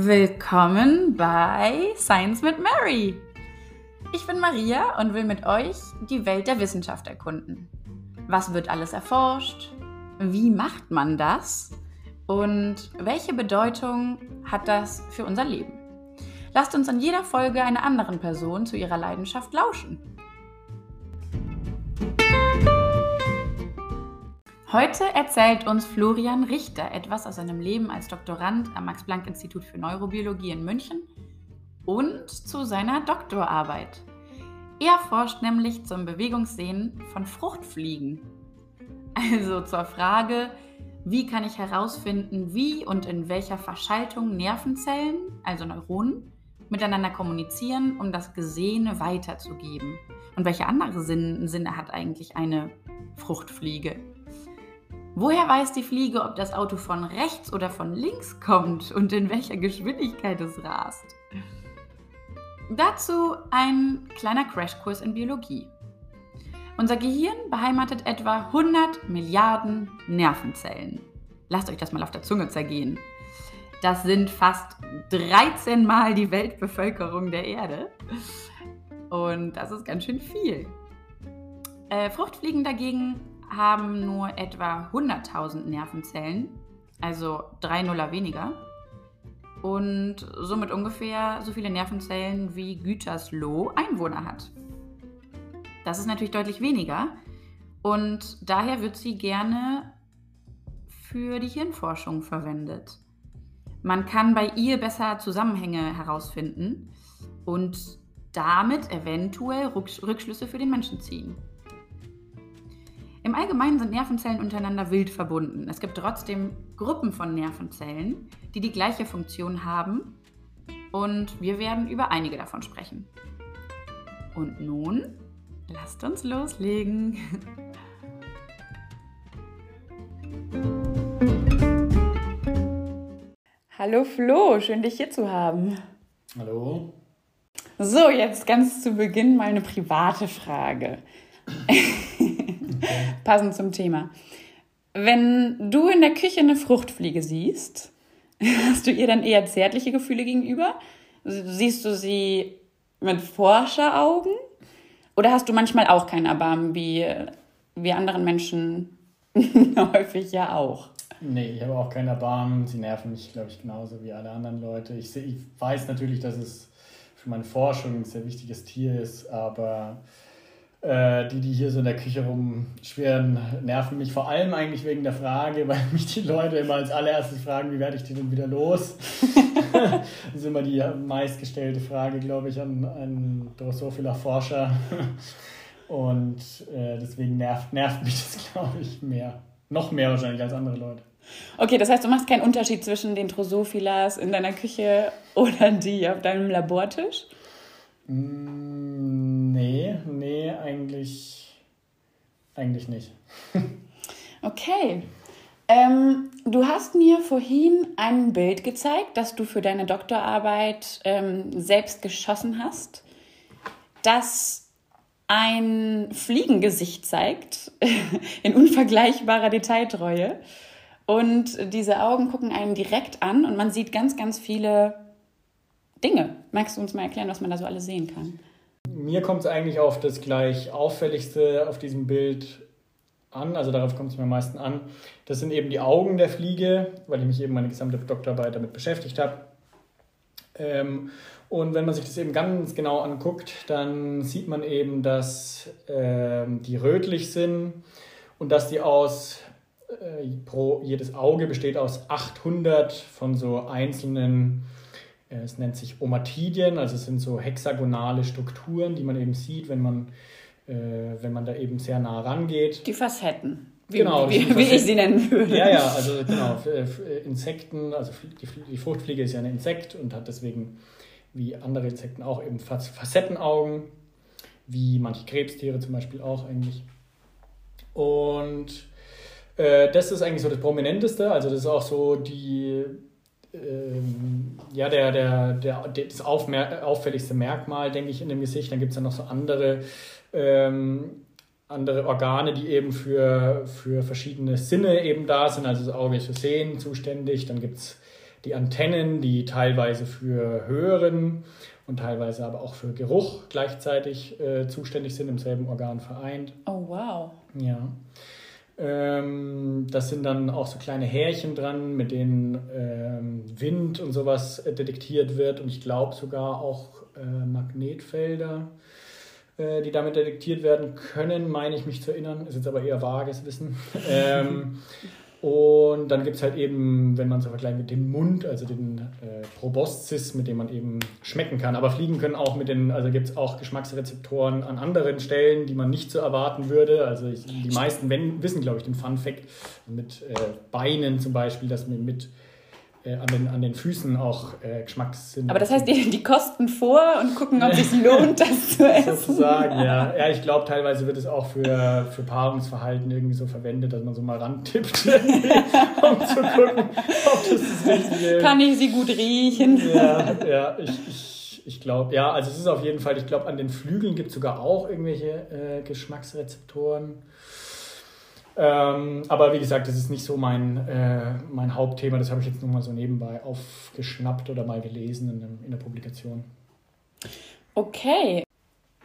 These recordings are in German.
Willkommen bei Science mit Mary. Ich bin Maria und will mit euch die Welt der Wissenschaft erkunden. Was wird alles erforscht? Wie macht man das? Und welche Bedeutung hat das für unser Leben? Lasst uns in jeder Folge einer anderen Person zu ihrer Leidenschaft lauschen. Heute erzählt uns Florian Richter etwas aus seinem Leben als Doktorand am Max-Planck-Institut für Neurobiologie in München und zu seiner Doktorarbeit. Er forscht nämlich zum Bewegungssehen von Fruchtfliegen. Also zur Frage, wie kann ich herausfinden, wie und in welcher Verschaltung Nervenzellen, also Neuronen, miteinander kommunizieren, um das Gesehene weiterzugeben? Und welche andere Sinne hat eigentlich eine Fruchtfliege? Woher weiß die Fliege, ob das Auto von rechts oder von links kommt und in welcher Geschwindigkeit es rast? Dazu ein kleiner Crashkurs in Biologie. Unser Gehirn beheimatet etwa 100 Milliarden Nervenzellen. Lasst euch das mal auf der Zunge zergehen. Das sind fast 13 Mal die Weltbevölkerung der Erde. Und das ist ganz schön viel. Äh, Fruchtfliegen dagegen haben nur etwa 100.000 Nervenzellen, also drei Nuller weniger. Und somit ungefähr so viele Nervenzellen wie Gütersloh Einwohner hat. Das ist natürlich deutlich weniger und daher wird sie gerne für die Hirnforschung verwendet. Man kann bei ihr besser Zusammenhänge herausfinden und damit eventuell Rückschlüsse für den Menschen ziehen. Im Allgemeinen sind Nervenzellen untereinander wild verbunden. Es gibt trotzdem Gruppen von Nervenzellen, die die gleiche Funktion haben und wir werden über einige davon sprechen. Und nun lasst uns loslegen. Hallo Flo, schön dich hier zu haben. Hallo. So, jetzt ganz zu Beginn mal eine private Frage. Passend zum Thema. Wenn du in der Küche eine Fruchtfliege siehst, hast du ihr dann eher zärtliche Gefühle gegenüber? Siehst du sie mit Forscheraugen? Oder hast du manchmal auch keinen Erbarmen, wie wir anderen Menschen häufig ja auch? Nee, ich habe auch keinen Erbarmen. Sie nerven mich, glaube ich, genauso wie alle anderen Leute. Ich, ich weiß natürlich, dass es für meine Forschung ein sehr wichtiges Tier ist, aber die, die hier so in der Küche rumschwirren, nerven mich vor allem eigentlich wegen der Frage, weil mich die Leute immer als allererstes fragen, wie werde ich die denn wieder los? das ist immer die meistgestellte Frage, glaube ich, an einen Drosophiler Forscher. Und äh, deswegen nervt, nervt mich das, glaube ich, mehr. Noch mehr wahrscheinlich als andere Leute. Okay, das heißt, du machst keinen Unterschied zwischen den Drosophilas in deiner Küche oder die auf deinem Labortisch? Mm, nee, nee, eigentlich, eigentlich nicht. okay. Ähm, du hast mir vorhin ein Bild gezeigt, das du für deine Doktorarbeit ähm, selbst geschossen hast, das ein Fliegengesicht zeigt, in unvergleichbarer Detailtreue. Und diese Augen gucken einen direkt an und man sieht ganz, ganz viele Dinge. Magst du uns mal erklären, was man da so alles sehen kann? Mir kommt es eigentlich auf das gleich auffälligste auf diesem Bild an, also darauf kommt es mir am meisten an. Das sind eben die Augen der Fliege, weil ich mich eben meine gesamte Doktorarbeit damit beschäftigt habe. Ähm, und wenn man sich das eben ganz genau anguckt, dann sieht man eben, dass ähm, die rötlich sind und dass die aus, äh, pro jedes Auge besteht aus 800 von so einzelnen es nennt sich Omatidien, also es sind so hexagonale Strukturen, die man eben sieht, wenn man, äh, wenn man da eben sehr nah rangeht. Die Facetten. Wie, genau, wie, wie ich sie nennen würde. Ja, ja, also genau, äh, Insekten, also die, die Fruchtfliege ist ja ein Insekt und hat deswegen wie andere Insekten auch eben Facettenaugen, wie manche Krebstiere zum Beispiel auch eigentlich. Und äh, das ist eigentlich so das Prominenteste, also das ist auch so die ähm, ja, der, der, der, das auffälligste Merkmal, denke ich, in dem Gesicht. Dann gibt es ja noch so andere, ähm, andere Organe, die eben für, für verschiedene Sinne eben da sind. Also das Auge ist für Sehen zuständig. Dann gibt es die Antennen, die teilweise für Hören und teilweise aber auch für Geruch gleichzeitig äh, zuständig sind, im selben Organ vereint. Oh, wow. Ja. Ähm, das sind dann auch so kleine Härchen dran, mit denen ähm, Wind und sowas äh, detektiert wird und ich glaube sogar auch äh, Magnetfelder, äh, die damit detektiert werden können, meine ich mich zu erinnern. Ist jetzt aber eher vages Wissen. ähm, und dann gibt es halt eben, wenn man so vergleicht mit dem Mund, also den äh, Proboscis, mit dem man eben schmecken kann. Aber Fliegen können auch mit den, also gibt es auch Geschmacksrezeptoren an anderen Stellen, die man nicht so erwarten würde. Also ich, die meisten wenn, wissen, glaube ich, den Fun Fact mit äh, Beinen zum Beispiel, dass man mit äh, an, den, an den Füßen auch äh, Geschmackssinn. Aber das heißt, die, die kosten vor und gucken, ob es sich lohnt, das zu essen. Sozusagen, ja. Ja, ich glaube, teilweise wird es auch für, für Paarungsverhalten irgendwie so verwendet, dass man so mal rantippt, um zu gucken, ob das das Richtige ist. Kann ich sie gut riechen? Ja, ja ich, ich, ich glaube, ja, also es ist auf jeden Fall, ich glaube, an den Flügeln gibt es sogar auch irgendwelche äh, Geschmacksrezeptoren. Ähm, aber wie gesagt, das ist nicht so mein, äh, mein Hauptthema. Das habe ich jetzt nur mal so nebenbei aufgeschnappt oder mal gelesen in, in der Publikation. Okay,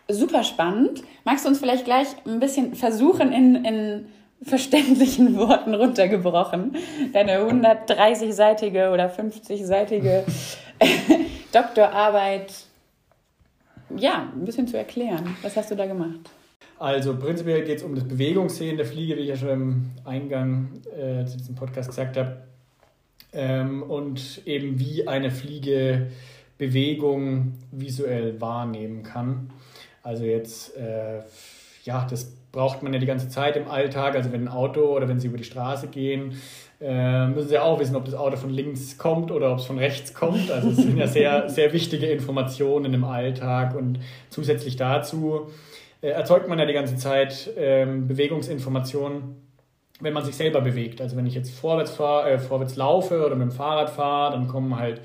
super spannend. Magst du uns vielleicht gleich ein bisschen versuchen, in, in verständlichen Worten runtergebrochen, deine 130-seitige oder 50-seitige Doktorarbeit ja, ein bisschen zu erklären. Was hast du da gemacht? Also prinzipiell geht es um das Bewegungssehen der Fliege, wie ich ja schon im Eingang äh, zu diesem Podcast gesagt habe. Ähm, und eben wie eine Fliege Bewegung visuell wahrnehmen kann. Also jetzt, äh, ja, das braucht man ja die ganze Zeit im Alltag. Also wenn ein Auto oder wenn sie über die Straße gehen, äh, müssen sie auch wissen, ob das Auto von links kommt oder ob es von rechts kommt. Also es sind ja sehr, sehr wichtige Informationen im Alltag und zusätzlich dazu äh, erzeugt man ja die ganze Zeit ähm, Bewegungsinformationen, wenn man sich selber bewegt. Also wenn ich jetzt vorwärts, fahr, äh, vorwärts laufe oder mit dem Fahrrad fahre, dann kommen halt,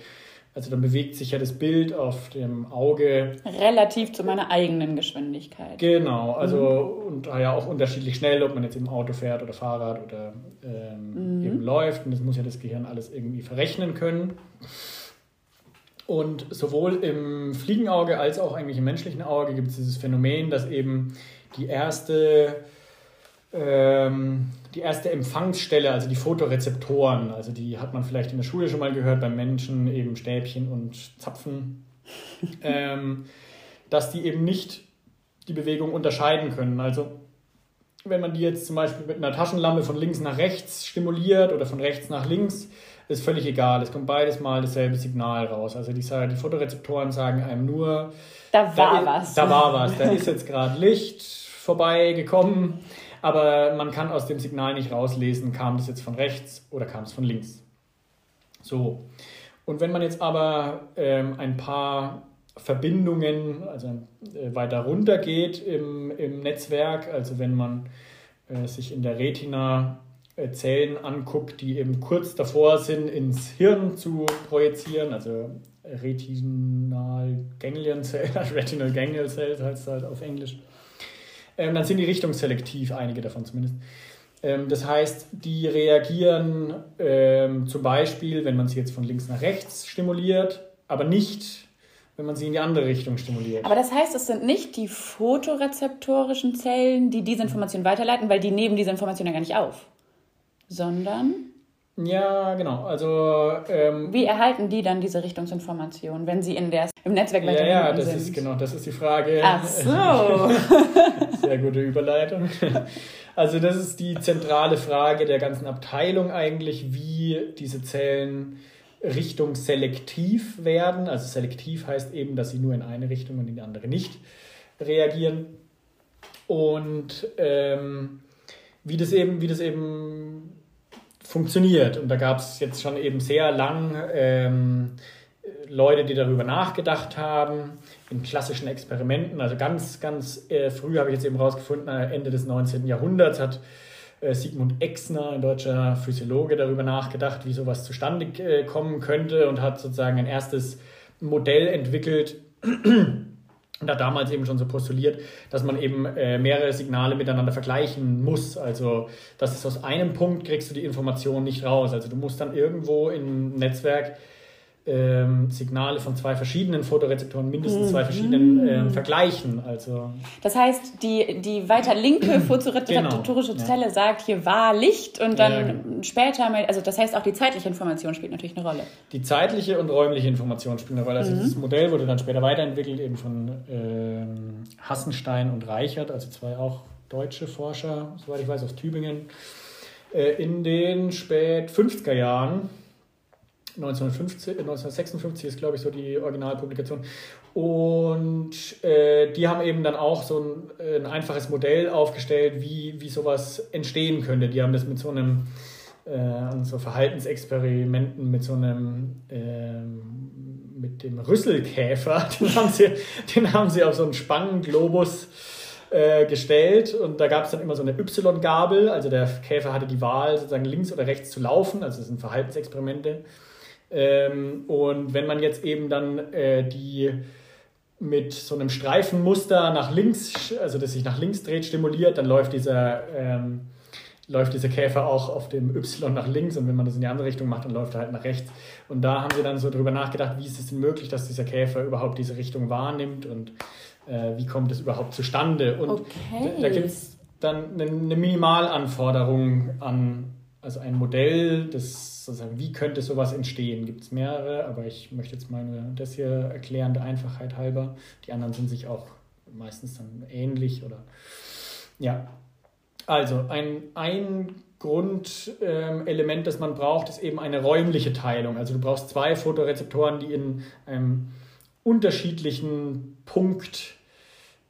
also dann bewegt sich ja das Bild auf dem Auge. Relativ zu meiner eigenen Geschwindigkeit. Genau, also mhm. und ja auch unterschiedlich schnell, ob man jetzt im Auto fährt oder Fahrrad oder ähm, mhm. eben läuft. Und das muss ja das Gehirn alles irgendwie verrechnen können. Und sowohl im Fliegenauge als auch eigentlich im menschlichen Auge gibt es dieses Phänomen, dass eben die erste, ähm, die erste Empfangsstelle, also die Fotorezeptoren, also die hat man vielleicht in der Schule schon mal gehört, beim Menschen eben Stäbchen und Zapfen, ähm, dass die eben nicht die Bewegung unterscheiden können. Also wenn man die jetzt zum Beispiel mit einer Taschenlampe von links nach rechts stimuliert oder von rechts nach links, ist völlig egal. Es kommt beides mal dasselbe Signal raus. Also die, die Fotorezeptoren sagen einem nur, da war da, was. Da war was. Da ist jetzt gerade Licht vorbeigekommen, aber man kann aus dem Signal nicht rauslesen, kam das jetzt von rechts oder kam es von links. So. Und wenn man jetzt aber ähm, ein paar Verbindungen, also äh, weiter runter geht im, im Netzwerk, also wenn man äh, sich in der Retina Zellen anguckt, die eben kurz davor sind, ins Hirn zu projizieren, also Retinal Ganglion Cells, Retinal Ganglion Cells heißt es halt auf Englisch, ähm, dann sind die richtungsselektiv, einige davon zumindest. Ähm, das heißt, die reagieren ähm, zum Beispiel, wenn man sie jetzt von links nach rechts stimuliert, aber nicht wenn man sie in die andere Richtung stimuliert. Aber das heißt, es sind nicht die fotorezeptorischen Zellen, die diese Information weiterleiten, weil die nehmen diese Information ja gar nicht auf sondern. Ja, genau. Also ähm, wie erhalten die dann diese Richtungsinformation, wenn sie in der im Netzwerk weiter Ja, ja, das sind? ist genau, das ist die Frage. Ach so. Sehr gute Überleitung. Also das ist die zentrale Frage der ganzen Abteilung eigentlich, wie diese Zellen richtungsselektiv werden. Also selektiv heißt eben, dass sie nur in eine Richtung und in die andere nicht reagieren. Und ähm, wie das eben, wie das eben funktioniert. Und da gab es jetzt schon eben sehr lang ähm, Leute, die darüber nachgedacht haben, in klassischen Experimenten. Also ganz, ganz äh, früh habe ich jetzt eben rausgefunden, äh, Ende des 19. Jahrhunderts hat äh, Sigmund Exner, ein deutscher Physiologe, darüber nachgedacht, wie sowas zustande äh, kommen könnte und hat sozusagen ein erstes Modell entwickelt, und hat damals eben schon so postuliert, dass man eben äh, mehrere Signale miteinander vergleichen muss. Also, dass es aus einem Punkt kriegst du die Information nicht raus. Also, du musst dann irgendwo im Netzwerk ähm, Signale von zwei verschiedenen Fotorezeptoren, mindestens zwei verschiedenen ähm, vergleichen. Also das heißt, die, die weiter linke fotorezeptorische genau, Zelle ja. sagt, hier war Licht und dann genau. später, also das heißt auch die zeitliche Information spielt natürlich eine Rolle. Die zeitliche und räumliche Information spielen eine Rolle. Also mhm. dieses Modell wurde dann später weiterentwickelt, eben von ähm, Hassenstein und Reichert, also zwei auch deutsche Forscher, soweit ich weiß, aus Tübingen, äh, in den spät 50er Jahren 1950, 1956 ist, glaube ich, so die Originalpublikation. Und äh, die haben eben dann auch so ein, ein, einfaches Modell aufgestellt, wie, wie sowas entstehen könnte. Die haben das mit so einem, äh, so Verhaltensexperimenten mit so einem, äh, mit dem Rüsselkäfer, den haben sie, den haben sie auf so einen Spangenglobus äh, gestellt und da gab es dann immer so eine Y-Gabel, also der Käfer hatte die Wahl, sozusagen links oder rechts zu laufen, also das sind Verhaltensexperimente. Ähm, und wenn man jetzt eben dann äh, die mit so einem Streifenmuster nach links, also das sich nach links dreht, stimuliert, dann läuft dieser, ähm, läuft dieser Käfer auch auf dem Y nach links und wenn man das in die andere Richtung macht, dann läuft er halt nach rechts. Und da haben sie dann so drüber nachgedacht, wie ist es denn möglich, dass dieser Käfer überhaupt diese Richtung wahrnimmt und äh, wie kommt es überhaupt zustande. Und okay. da, da gibt es dann eine, eine Minimalanforderung an also ein Modell, das sozusagen, wie könnte sowas entstehen? Gibt es mehrere, aber ich möchte jetzt mal nur das hier erklären, der Einfachheit halber. Die anderen sind sich auch meistens dann ähnlich oder ja. Also ein, ein Grundelement, ähm, das man braucht, ist eben eine räumliche Teilung. Also du brauchst zwei Fotorezeptoren, die in einem unterschiedlichen Punkt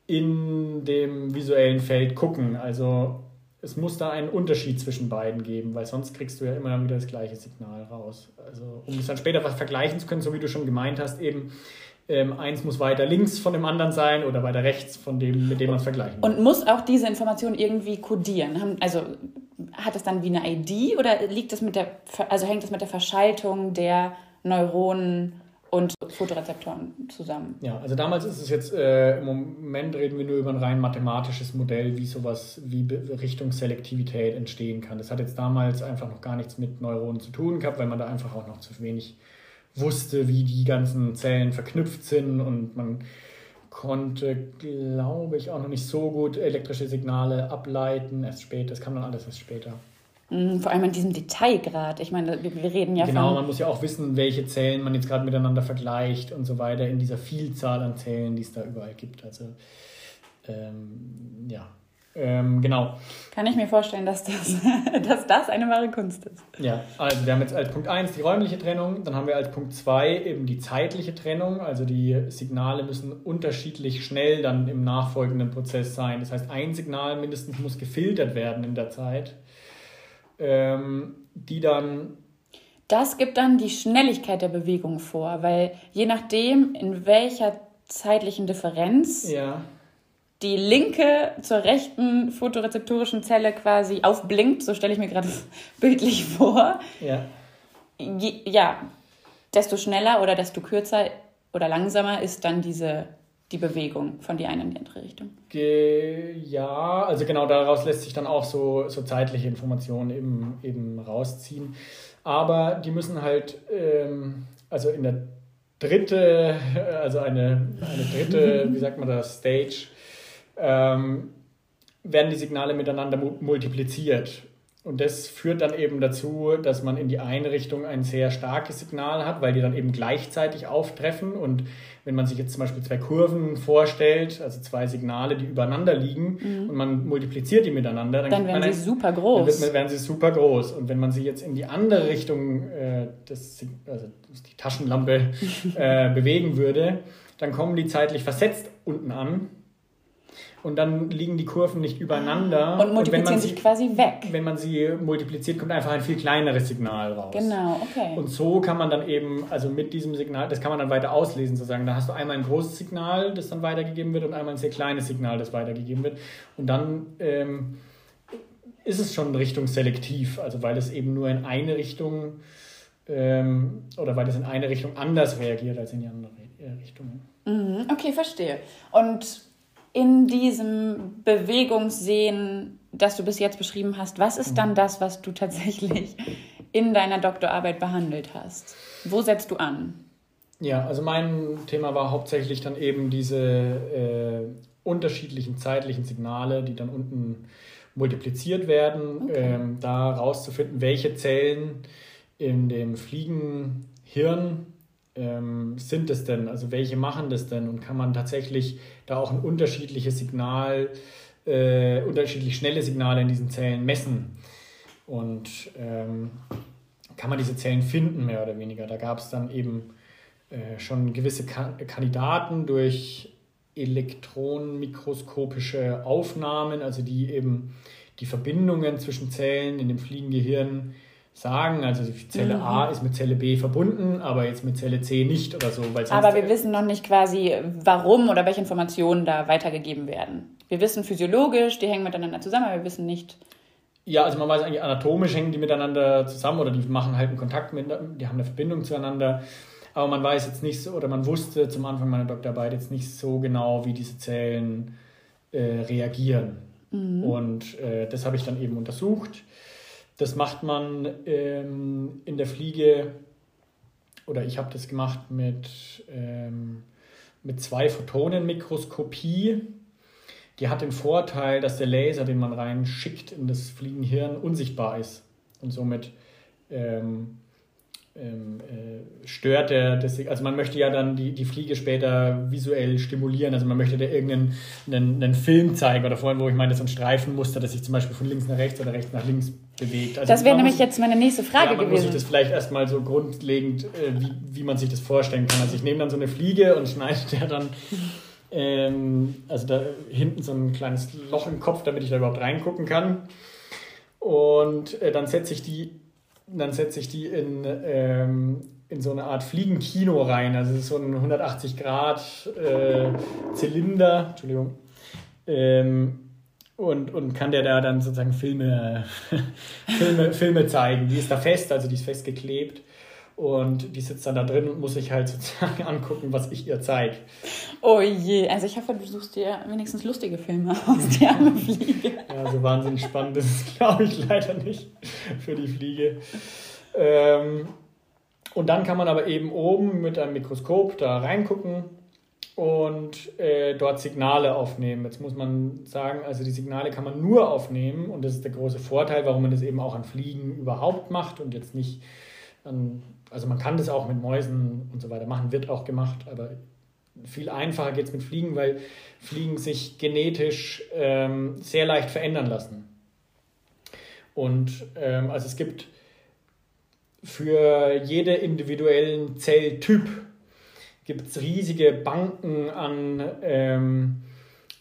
in dem visuellen Feld gucken. Also es muss da einen Unterschied zwischen beiden geben, weil sonst kriegst du ja immer wieder das gleiche Signal raus. Also um es dann später was vergleichen zu können, so wie du schon gemeint hast, eben ähm, eins muss weiter links von dem anderen sein oder weiter rechts von dem, mit dem man es vergleichen Und muss auch diese Information irgendwie kodieren? Also hat es dann wie eine ID oder liegt das mit der, also hängt das mit der Verschaltung der Neuronen und Fotorezeptoren zusammen. Ja, also damals ist es jetzt, äh, im Moment reden wir nur über ein rein mathematisches Modell, wie sowas wie Richtung Selektivität entstehen kann. Das hat jetzt damals einfach noch gar nichts mit Neuronen zu tun gehabt, weil man da einfach auch noch zu wenig wusste, wie die ganzen Zellen verknüpft sind und man konnte, glaube ich, auch noch nicht so gut elektrische Signale ableiten. Erst später, das kam dann alles erst später. Mhm, vor allem an diesem Detailgrad. Ich meine, wir, wir reden ja genau, von. Genau, man muss ja auch wissen, welche Zellen man jetzt gerade miteinander vergleicht und so weiter in dieser Vielzahl an Zellen, die es da überall gibt. Also, ähm, ja. Ähm, genau. Kann ich mir vorstellen, dass das, dass das eine wahre Kunst ist. Ja, also wir haben jetzt als Punkt 1 die räumliche Trennung, dann haben wir als Punkt 2 eben die zeitliche Trennung. Also die Signale müssen unterschiedlich schnell dann im nachfolgenden Prozess sein. Das heißt, ein Signal mindestens muss gefiltert werden in der Zeit ähm, die dann. Das gibt dann die Schnelligkeit der Bewegung vor, weil je nachdem, in welcher zeitlichen Differenz ja. die linke zur rechten fotorezeptorischen Zelle quasi aufblinkt, so stelle ich mir gerade bildlich vor. Ja. Je, ja, desto schneller oder desto kürzer oder langsamer ist dann diese die Bewegung von die eine in die andere Richtung. ja, also genau daraus lässt sich dann auch so, so zeitliche Informationen eben, eben rausziehen. Aber die müssen halt, ähm, also in der dritte, also eine, eine dritte, wie sagt man das, Stage, ähm, werden die Signale miteinander multipliziert. Und das führt dann eben dazu, dass man in die eine Richtung ein sehr starkes Signal hat, weil die dann eben gleichzeitig auftreffen. Und wenn man sich jetzt zum Beispiel zwei Kurven vorstellt, also zwei Signale, die übereinander liegen mhm. und man multipliziert die miteinander, dann, dann werden sie ein, super groß. Dann werden sie super groß. Und wenn man sie jetzt in die andere Richtung, äh, das, also die Taschenlampe, äh, bewegen würde, dann kommen die zeitlich versetzt unten an und dann liegen die Kurven nicht übereinander. Und multiplizieren und sich quasi weg. Wenn man sie multipliziert, kommt einfach ein viel kleineres Signal raus. Genau, okay. Und so kann man dann eben, also mit diesem Signal, das kann man dann weiter auslesen sozusagen. Da hast du einmal ein großes Signal, das dann weitergegeben wird und einmal ein sehr kleines Signal, das weitergegeben wird. Und dann ähm, ist es schon Richtung selektiv, also weil es eben nur in eine Richtung ähm, oder weil es in eine Richtung anders reagiert als in die andere Richtung. Mhm, okay, verstehe. Und in diesem Bewegungssehen, das du bis jetzt beschrieben hast, was ist dann das, was du tatsächlich in deiner Doktorarbeit behandelt hast? Wo setzt du an? Ja, also mein Thema war hauptsächlich dann eben diese äh, unterschiedlichen zeitlichen Signale, die dann unten multipliziert werden, okay. ähm, da rauszufinden, welche Zellen in dem Fliegenhirn ähm, sind es denn, also welche machen das denn und kann man tatsächlich da auch ein unterschiedliches Signal, äh, unterschiedlich schnelle Signale in diesen Zellen messen und ähm, kann man diese Zellen finden, mehr oder weniger. Da gab es dann eben äh, schon gewisse Ka Kandidaten durch elektronenmikroskopische Aufnahmen, also die eben die Verbindungen zwischen Zellen in dem Fliegengehirn sagen. Also die Zelle mhm. A ist mit Zelle B verbunden, aber jetzt mit Zelle C nicht oder so. aber wir wissen noch nicht quasi, warum oder welche Informationen da weitergegeben werden. Wir wissen physiologisch, die hängen miteinander zusammen, aber wir wissen nicht. Ja, also man weiß eigentlich anatomisch hängen die miteinander zusammen oder die machen halt einen Kontakt mit, die haben eine Verbindung zueinander. Aber man weiß jetzt nicht so, oder man wusste zum Anfang meiner Doktorarbeit jetzt nicht so genau, wie diese Zellen äh, reagieren. Mhm. Und äh, das habe ich dann eben untersucht. Das macht man ähm, in der Fliege, oder ich habe das gemacht mit, ähm, mit zwei Photonenmikroskopie. Die hat den Vorteil, dass der Laser, den man reinschickt in das Fliegenhirn, unsichtbar ist und somit ähm, ähm, äh, stört der, das, also man möchte ja dann die, die Fliege später visuell stimulieren, also man möchte da irgendeinen einen, einen Film zeigen oder vorhin, wo ich meine, so ein Streifenmuster, das sich zum Beispiel von links nach rechts oder rechts nach links bewegt. Also das wäre nämlich muss, jetzt meine nächste Frage ja, man gewesen. muss sich das vielleicht erstmal so grundlegend, äh, wie, wie man sich das vorstellen kann. Also ich nehme dann so eine Fliege und schneide der dann ähm, also da hinten so ein kleines Loch im Kopf, damit ich da überhaupt reingucken kann. Und äh, dann setze ich die dann setze ich die in, ähm, in so eine Art Fliegenkino rein. Also es ist so ein 180 Grad äh, Zylinder, Entschuldigung, ähm, und, und kann der da dann sozusagen Filme, Filme, Filme zeigen. Die ist da fest, also die ist festgeklebt. Und die sitzt dann da drin und muss sich halt sozusagen angucken, was ich ihr zeige. Oh je, also ich hoffe, du suchst dir wenigstens lustige Filme aus der arme Fliege. ja, so wahnsinnig spannend ist es, glaube ich, leider nicht für die Fliege. Ähm, und dann kann man aber eben oben mit einem Mikroskop da reingucken und äh, dort Signale aufnehmen. Jetzt muss man sagen, also die Signale kann man nur aufnehmen und das ist der große Vorteil, warum man das eben auch an Fliegen überhaupt macht und jetzt nicht an also man kann das auch mit Mäusen und so weiter machen, wird auch gemacht, aber viel einfacher geht es mit Fliegen, weil Fliegen sich genetisch ähm, sehr leicht verändern lassen. Und ähm, also es gibt für jeden individuellen Zelltyp gibt es riesige Banken an ähm,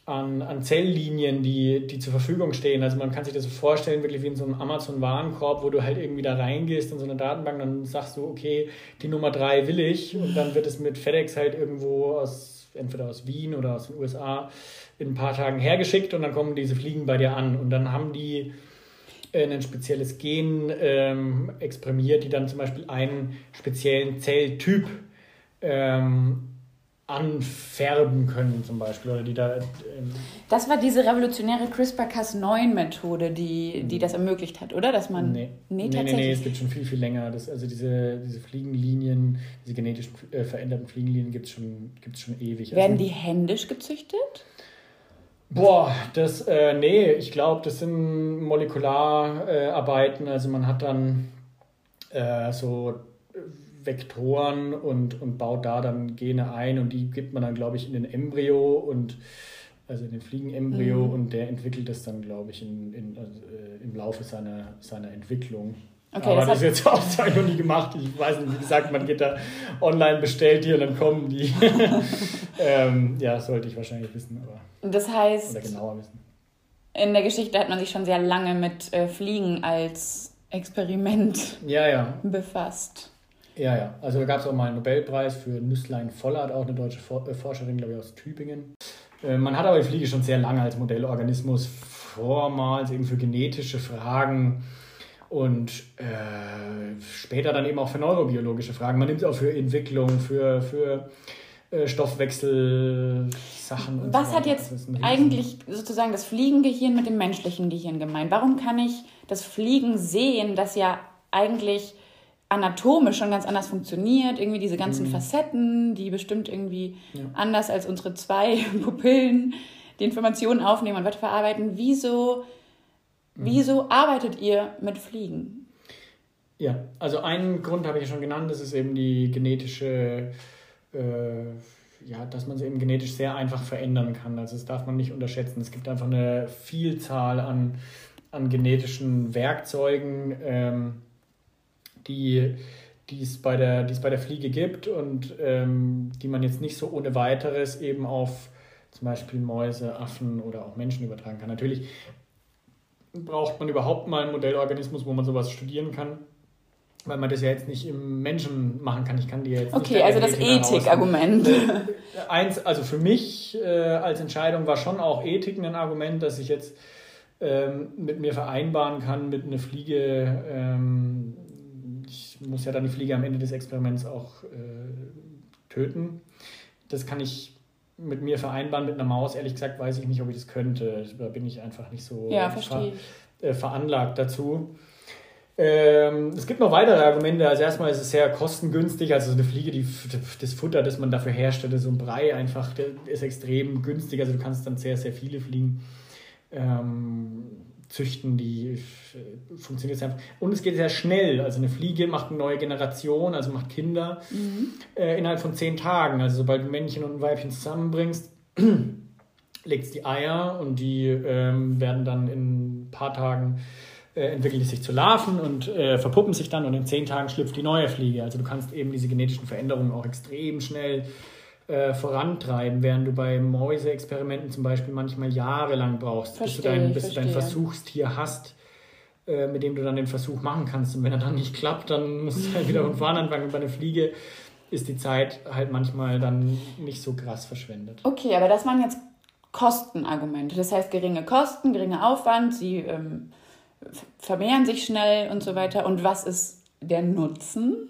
an, an Zelllinien, die, die zur Verfügung stehen. Also man kann sich das so vorstellen, wirklich wie in so einem Amazon-Warenkorb, wo du halt irgendwie da reingehst in so eine Datenbank, dann sagst du, okay, die Nummer drei will ich und dann wird es mit FedEx halt irgendwo aus, entweder aus Wien oder aus den USA in ein paar Tagen hergeschickt und dann kommen diese Fliegen bei dir an und dann haben die äh, ein spezielles Gen ähm, exprimiert, die dann zum Beispiel einen speziellen Zelltyp ähm, anfärben können zum Beispiel oder die da. Ähm das war diese revolutionäre CRISPR-Cas9-Methode, die, die das ermöglicht hat, oder? Dass man nee. Nee, nee, nee, nee, es gibt schon viel, viel länger. Das, also diese, diese Fliegenlinien, diese genetisch äh, veränderten Fliegenlinien gibt es schon, gibt's schon ewig. Werden also, die händisch gezüchtet? Boah, das, äh, nee, ich glaube, das sind Molekulararbeiten. Äh, also man hat dann äh, so Vektoren und, und baut da dann Gene ein und die gibt man dann, glaube ich, in den Embryo und also in den Fliegenembryo mhm. und der entwickelt das dann, glaube ich, in, in, also, äh, im Laufe seiner, seiner Entwicklung. Okay, aber das, das ist jetzt auch das noch nie gemacht. Ich weiß nicht, wie gesagt, man geht da online, bestellt die und dann kommen die. ähm, ja, sollte ich wahrscheinlich wissen. Aber, das heißt, oder genauer wissen. in der Geschichte hat man sich schon sehr lange mit äh, Fliegen als Experiment ja, ja. befasst. Ja, ja. Also da gab es auch mal einen Nobelpreis für Nüsslein Vollert, auch eine deutsche äh, Forscherin, glaube ich, aus Tübingen. Äh, man hat aber die Fliege schon sehr lange als Modellorganismus, vormals eben für genetische Fragen und äh, später dann eben auch für neurobiologische Fragen. Man nimmt es auch für Entwicklung, für, für äh, Stoffwechselsachen. Was so hat jetzt eigentlich sozusagen das Fliegengehirn mit dem menschlichen Gehirn gemeint? Warum kann ich das Fliegen sehen, das ja eigentlich anatomisch schon ganz anders funktioniert, irgendwie diese ganzen mhm. Facetten, die bestimmt irgendwie ja. anders als unsere zwei Pupillen die Informationen aufnehmen und weiterverarbeiten. Wieso, mhm. wieso arbeitet ihr mit Fliegen? Ja, also einen Grund habe ich ja schon genannt, das ist eben die genetische, äh, ja, dass man sie eben genetisch sehr einfach verändern kann. Also das darf man nicht unterschätzen. Es gibt einfach eine Vielzahl an, an genetischen Werkzeugen, ähm, die, die, es bei der, die es bei der Fliege gibt und ähm, die man jetzt nicht so ohne weiteres eben auf zum Beispiel Mäuse, Affen oder auch Menschen übertragen kann. Natürlich braucht man überhaupt mal einen Modellorganismus, wo man sowas studieren kann weil man das ja jetzt nicht im Menschen machen kann. Ich kann die jetzt Okay, also das Ethikargument. Äh, eins, also für mich äh, als Entscheidung war schon auch Ethik ein Argument, dass ich jetzt ähm, mit mir vereinbaren kann, mit einer Fliege, ähm, ich muss ja dann die Fliege am Ende des Experiments auch äh, töten. Das kann ich mit mir vereinbaren, mit einer Maus. Ehrlich gesagt weiß ich nicht, ob ich das könnte. Da bin ich einfach nicht so ja, ver äh, veranlagt dazu. Ähm, es gibt noch weitere Argumente. Also erstmal ist es sehr kostengünstig. Also so eine Fliege, die, das Futter, das man dafür herstellt, so ein Brei einfach, ist extrem günstig. Also du kannst dann sehr, sehr viele Fliegen ähm, züchten, die äh, funktioniert einfach. Und es geht sehr schnell. Also eine Fliege macht eine neue Generation, also macht Kinder mhm. äh, innerhalb von zehn Tagen. Also sobald du Männchen und ein Weibchen zusammenbringst, legt es die Eier und die ähm, werden dann in ein paar Tagen äh, entwickeln die sich zu Larven und äh, verpuppen sich dann und in zehn Tagen schlüpft die neue Fliege. Also du kannst eben diese genetischen Veränderungen auch extrem schnell äh, vorantreiben, während du bei Mäuseexperimenten zum Beispiel manchmal jahrelang brauchst, verstehe, bis, du dein, bis du dein Versuchstier hast, äh, mit dem du dann den Versuch machen kannst. Und wenn er dann nicht klappt, dann musst du halt wieder von vorne anfangen. Und bei einer Fliege ist die Zeit halt manchmal dann nicht so krass verschwendet. Okay, aber das waren jetzt Kostenargumente. Das heißt, geringe Kosten, geringer Aufwand, sie ähm, vermehren sich schnell und so weiter. Und was ist der Nutzen?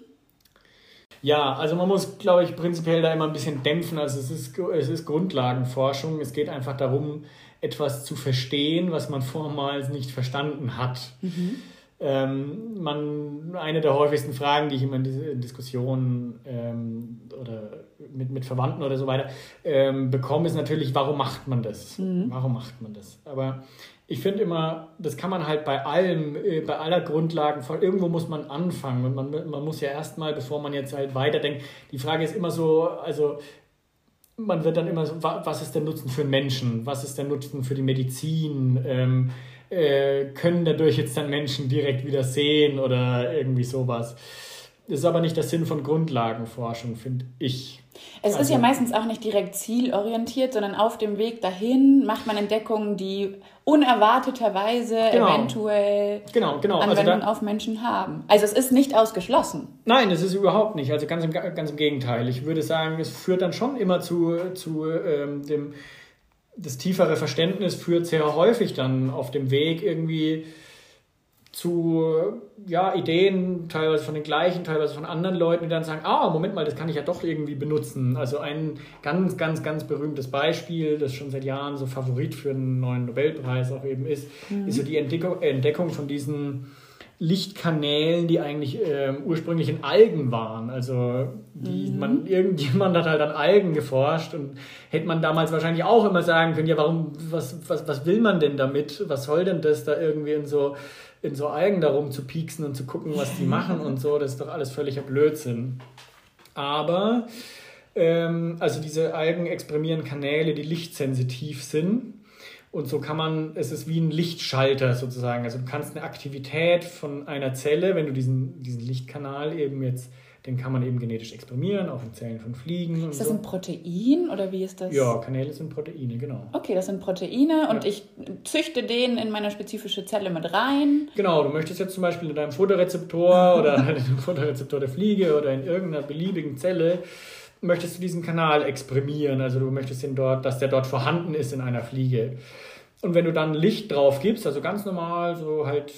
Ja, also man muss, glaube ich, prinzipiell da immer ein bisschen dämpfen. Also es ist, es ist Grundlagenforschung. Es geht einfach darum, etwas zu verstehen, was man vormals nicht verstanden hat. Mhm. Ähm, man, eine der häufigsten Fragen, die ich immer in Diskussionen ähm, oder mit, mit Verwandten oder so weiter ähm, bekomme, ist natürlich, warum macht man das? Mhm. Warum macht man das? Aber ich finde immer, das kann man halt bei allem, äh, bei aller Grundlagen, irgendwo muss man anfangen und man, man muss ja erstmal, bevor man jetzt halt weiterdenkt, die Frage ist immer so, also man wird dann immer so, was ist der Nutzen für Menschen? Was ist der Nutzen für die Medizin? Ähm, äh, können dadurch jetzt dann Menschen direkt wieder sehen oder irgendwie sowas? Das ist aber nicht der Sinn von Grundlagenforschung, finde ich. Es also, ist ja also meistens auch nicht direkt zielorientiert, sondern auf dem Weg dahin macht man Entdeckungen, die unerwarteterweise genau. eventuell genau, genau. Anwendung also da, auf Menschen haben. Also es ist nicht ausgeschlossen. Nein, es ist überhaupt nicht. Also ganz im, ganz im Gegenteil. Ich würde sagen, es führt dann schon immer zu, zu ähm, dem, das tiefere Verständnis führt sehr häufig dann auf dem Weg irgendwie zu ja, Ideen, teilweise von den gleichen, teilweise von anderen Leuten, die dann sagen, ah, Moment mal, das kann ich ja doch irgendwie benutzen. Also ein ganz, ganz, ganz berühmtes Beispiel, das schon seit Jahren so Favorit für einen neuen Nobelpreis auch eben ist, mhm. ist so die Entdeckung, Entdeckung von diesen Lichtkanälen, die eigentlich äh, ursprünglich in Algen waren. Also die, mhm. man, irgendjemand hat halt an Algen geforscht und hätte man damals wahrscheinlich auch immer sagen können, ja, warum, was, was, was will man denn damit? Was soll denn das da irgendwie in so in so Algen darum zu pieksen und zu gucken, was die machen und so, das ist doch alles völliger Blödsinn. Aber, ähm, also diese Algen exprimieren Kanäle, die lichtsensitiv sind. Und so kann man, es ist wie ein Lichtschalter sozusagen. Also du kannst eine Aktivität von einer Zelle, wenn du diesen, diesen Lichtkanal eben jetzt den kann man eben genetisch exprimieren, auch in Zellen von Fliegen. Ist das so. ein Protein oder wie ist das? Ja, Kanäle sind Proteine, genau. Okay, das sind Proteine ja. und ich züchte den in meine spezifische Zelle mit rein. Genau, du möchtest jetzt zum Beispiel in deinem Photorezeptor oder in dem Photorezeptor der Fliege oder in irgendeiner beliebigen Zelle möchtest du diesen Kanal exprimieren. Also du möchtest den dort, dass der dort vorhanden ist in einer Fliege. Und wenn du dann Licht drauf gibst, also ganz normal, so halt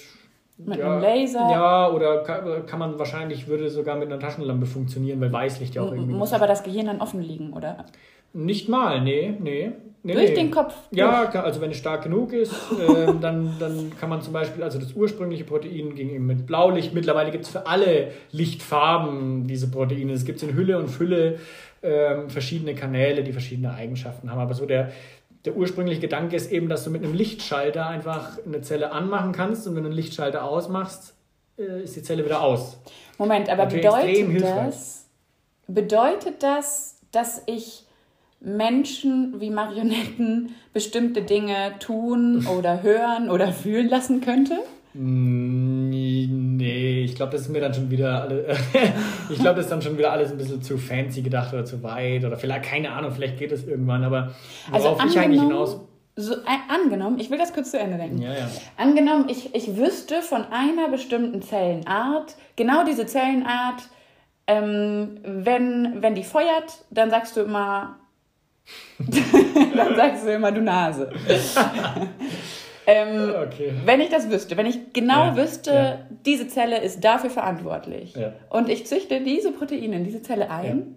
Mit ja, einem Laser. Ja, oder kann, kann man wahrscheinlich, würde sogar mit einer Taschenlampe funktionieren, weil Weißlicht ja auch irgendwie. Muss aber das Gehirn dann offen liegen, oder? Nicht mal, nee, nee. nee Durch nee. den Kopf. Ja, also wenn es stark genug ist, ähm, dann, dann kann man zum Beispiel, also das ursprüngliche Protein ging eben mit Blaulicht. Mittlerweile gibt es für alle Lichtfarben diese Proteine. Es gibt in Hülle und Fülle ähm, verschiedene Kanäle, die verschiedene Eigenschaften haben. Aber so der, der ursprüngliche Gedanke ist eben, dass du mit einem Lichtschalter einfach eine Zelle anmachen kannst und wenn du einen Lichtschalter ausmachst, äh, ist die Zelle wieder aus. Moment, aber bedeutet das, bedeutet das, dass ich Menschen wie Marionetten bestimmte Dinge tun oder hören oder fühlen lassen könnte? Mm, Nee, ich glaube, das ist mir dann schon wieder alle. ich glaube, das ist dann schon wieder alles ein bisschen zu fancy gedacht oder zu weit oder vielleicht, keine Ahnung, vielleicht geht es irgendwann, aber Also worauf ich eigentlich hinaus. so, äh, angenommen, ich will das kurz zu Ende denken. Ja, ja. Angenommen, ich, ich wüsste von einer bestimmten Zellenart, genau diese Zellenart, ähm, wenn, wenn die feuert, dann sagst du immer, dann sagst du immer, du Nase. ähm, Okay. wenn ich das wüsste, wenn ich genau Ja, wüsste, ja. diese Zelle ist dafür verantwortlich Ja. und ich züchte diese Proteine in diese Zelle ein,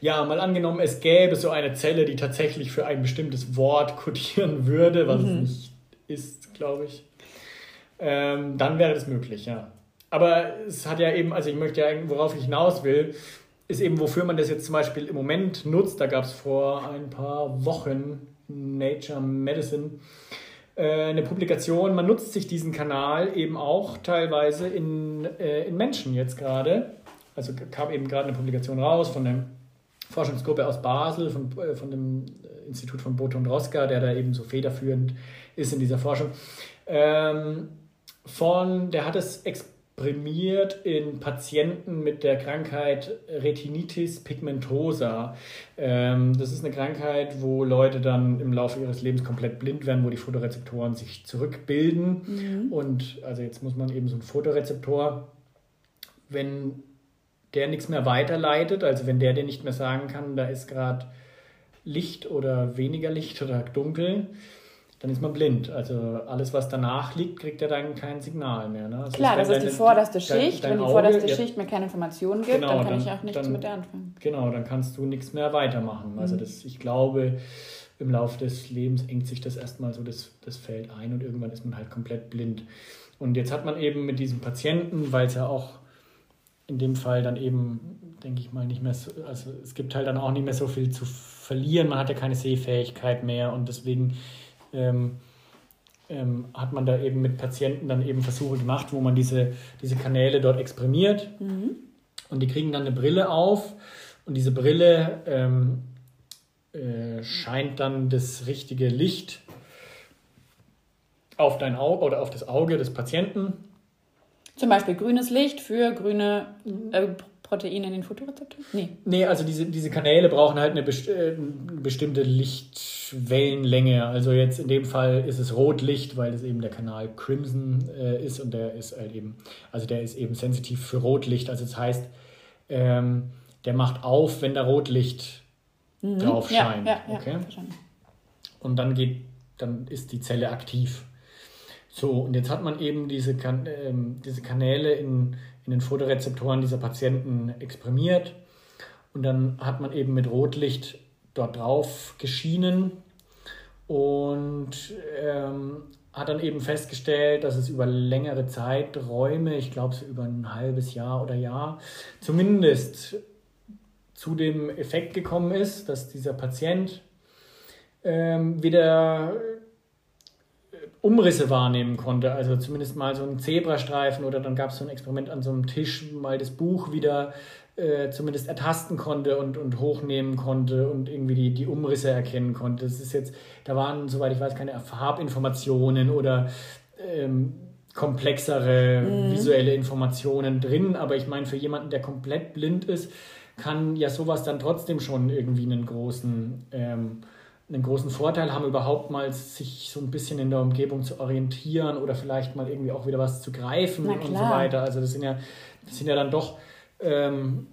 Ja, mal angenommen, es gäbe so eine Zelle, die tatsächlich für ein bestimmtes Wort kodieren würde, was Mhm. es nicht ist, glaube ich. Ähm, dann wäre das möglich, ja. Aber es hat ja eben, also ich möchte ja, worauf ich hinaus will, ist eben, wofür man das jetzt zum Beispiel im Moment nutzt. Da gab es vor ein paar Wochen Nature Medicine eine Publikation. Man nutzt sich diesen Kanal eben auch teilweise in, äh, in Menschen jetzt gerade. Also kam eben gerade eine Publikation raus von der Forschungsgruppe aus Basel, von, äh, von dem Institut von Boto und Roska, der da eben so federführend ist in dieser Forschung. Ähm, von, der hat es exprimiert in Patienten mit der Krankheit Retinitis pigmentosa. Ähm, das ist eine Krankheit, wo Leute dann im Laufe ihres Lebens komplett blind werden, wo die Photorezeptoren sich zurückbilden. Und also jetzt muss man eben so einen Photorezeptor, wenn der nichts mehr weiterleitet, also wenn der dir nicht mehr sagen kann, da ist gerade Licht oder weniger Licht oder dunkel, dann ist man blind. Also alles, was danach liegt, kriegt er dann kein Signal mehr. Ne? Also klar, das ist die vorderste Schicht. dein Wenn die Auge- vorderste ja, Schicht mir keine Informationen gibt, Genau, dann kann dann- ich auch nichts dann- mit der anfangen. Genau, dann kannst du nichts mehr weitermachen. Mhm. Also das, ich glaube, im Laufe des Lebens engt sich das erstmal so das, das Feld ein und irgendwann ist man halt komplett blind. Und jetzt hat man eben mit diesem Patienten, weil es ja auch in dem Fall dann eben, denke ich mal, nicht mehr so, also es gibt halt dann auch nicht mehr so viel zu verlieren, man hat ja keine Sehfähigkeit mehr und deswegen ähm, ähm, hat man da eben mit Patienten dann eben Versuche gemacht, wo man diese, diese Kanäle dort exprimiert und die kriegen dann eine Brille auf und diese Brille ähm, äh, scheint dann das richtige Licht auf dein Auge oder auf das Auge des Patienten. Zum Beispiel grünes Licht für grüne Mhm. äh, Proteine in den Photorezeptoren? Nee. Nee, also diese, diese Kanäle brauchen halt eine best äh, bestimmte Lichtwellenlänge. Also jetzt in dem Fall ist es Rotlicht, weil es eben der Kanal Crimson äh, ist und der ist halt eben, also der ist eben sensitiv für Rotlicht. Also das heißt, ähm, der macht auf, wenn da Rotlicht drauf Ja, scheint. ja, ja, okay? und dann geht, dann ist die Zelle aktiv. So, und jetzt hat man eben diese, kan ähm, diese Kanäle in, in den Photorezeptoren dieser Patienten exprimiert. Und dann hat man eben mit Rotlicht dort drauf geschienen und ähm, hat dann eben festgestellt, dass es über längere Zeiträume, ich glaube so über ein halbes Jahr oder Jahr, zumindest zu dem Effekt gekommen ist, dass dieser Patient ähm, wieder Umrisse wahrnehmen konnte. Also zumindest mal so einen Zebrastreifen oder dann gab es so ein Experiment an so einem Tisch, mal das Buch wieder äh, zumindest ertasten konnte und, und hochnehmen konnte und irgendwie die, die Umrisse erkennen konnte. Das ist jetzt, da waren, soweit ich weiß, keine Farbinformationen oder ähm, komplexere visuelle Informationen drin, aber ich meine, für jemanden, der komplett blind ist, kann ja sowas dann trotzdem schon irgendwie einen großen, ähm, einen großen Vorteil haben, überhaupt mal sich so ein bisschen in der Umgebung zu orientieren oder vielleicht mal irgendwie auch wieder was zu greifen und so weiter. Also das sind ja, das sind ja dann doch ähm,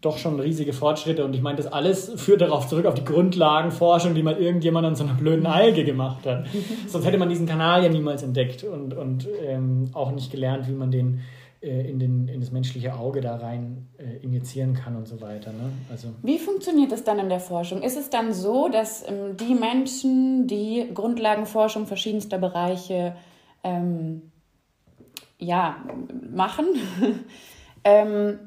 doch schon riesige Fortschritte und ich meine, das alles führt darauf zurück, auf die Grundlagenforschung, die mal irgendjemand an so einer blöden Alge gemacht hat. Sonst hätte man diesen Kanal ja niemals entdeckt und, und ähm, auch nicht gelernt, wie man den in, den, in das menschliche Auge da rein äh, injizieren kann und so weiter. Ne? Also Wie funktioniert das dann in der Forschung? Ist es dann so, dass ähm, die Menschen, die Grundlagenforschung verschiedenster Bereiche ähm, ja, machen, ähm,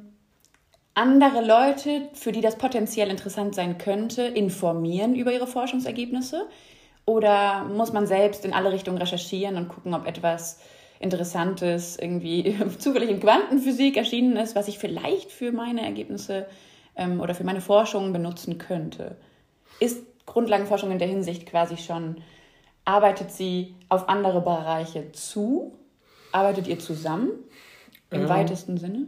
andere Leute, für die das potenziell interessant sein könnte, informieren über ihre Forschungsergebnisse? Oder muss man selbst in alle Richtungen recherchieren und gucken, ob etwas Interessantes irgendwie zufällig in Quantenphysik erschienen ist, was ich vielleicht für meine Ergebnisse ähm, oder für meine Forschung benutzen könnte? Ist Grundlagenforschung in der Hinsicht quasi schon, arbeitet sie auf andere Bereiche zu? Arbeitet ihr zusammen im ähm, weitesten Sinne?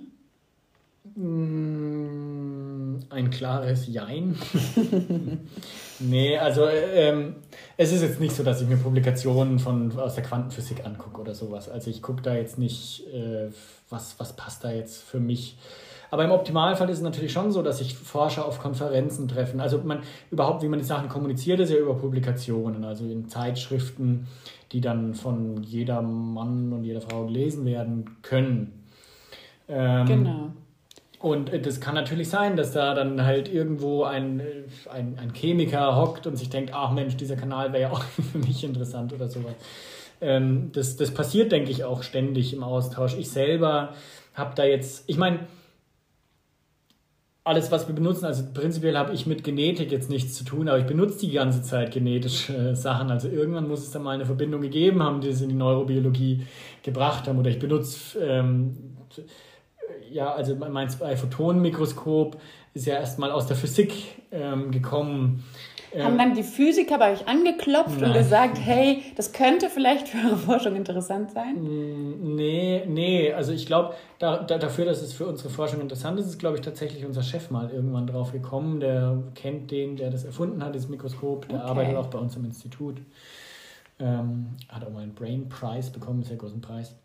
Mm, ein klares Jein. nee, also ähm, es ist jetzt nicht so, dass ich mir Publikationen von, aus der Quantenphysik angucke oder sowas. Also ich gucke da jetzt nicht, äh, was, was passt da jetzt für mich. Aber im Optimalfall ist es natürlich schon so, dass sich Forscher auf Konferenzen treffen. Also man überhaupt, wie man die Sachen kommuniziert, ist ja über Publikationen, also in Zeitschriften, die dann von jeder Mann und jeder Frau gelesen werden können. Ähm, genau. Und das kann natürlich sein, dass da dann halt irgendwo ein, ein, ein Chemiker hockt und sich denkt, ach Mensch, dieser Kanal wäre ja auch für mich interessant oder sowas. Ähm, das, das passiert, denke ich, auch ständig im Austausch. Ich selber habe da jetzt, ich meine, alles, was wir benutzen, also prinzipiell habe ich mit Genetik jetzt nichts zu tun, aber ich benutze die ganze Zeit genetische äh, Sachen. Also irgendwann muss es da mal eine Verbindung gegeben haben, die es in die Neurobiologie gebracht haben. Oder ich benutze ähm, ja, also mein Zwei-Photonen-Mikroskop ist ja erstmal aus der Physik ähm, gekommen. Haben dann die Physiker bei euch angeklopft Nein. und gesagt, hey, das könnte vielleicht für eure Forschung interessant sein? Mm, nee, nee, also ich glaube, da, da, dafür, dass es für unsere Forschung interessant ist, ist, glaube ich, tatsächlich unser Chef mal irgendwann drauf gekommen. Der kennt den, der das erfunden hat, das Mikroskop, der okay. arbeitet auch bei uns im Institut. Ähm, hat auch mal einen Brain Prize bekommen, einen sehr großen Preis.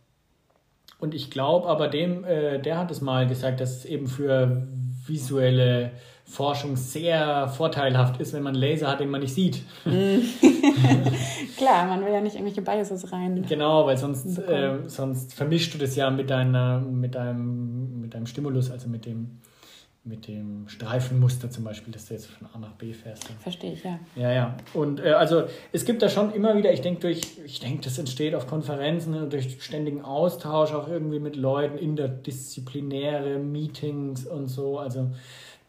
Und ich glaube aber dem, äh, der hat es mal gesagt, dass es eben für visuelle Forschung sehr vorteilhaft ist, wenn man Laser hat, den man nicht sieht. Mhm. Klar, man will ja nicht irgendwelche Biases rein. Genau, weil sonst, äh, sonst vermischst du das ja mit, deiner, mit, deinem, mit deinem Stimulus, also mit dem mit dem Streifenmuster zum Beispiel, dass du jetzt von A nach B fährst. Verstehe ich, ja. Ja, ja. Und äh, also es gibt da schon immer wieder, ich denke, durch, ich denke, das entsteht auf Konferenzen, ne, durch ständigen Austausch auch irgendwie mit Leuten, interdisziplinäre Meetings und so. Also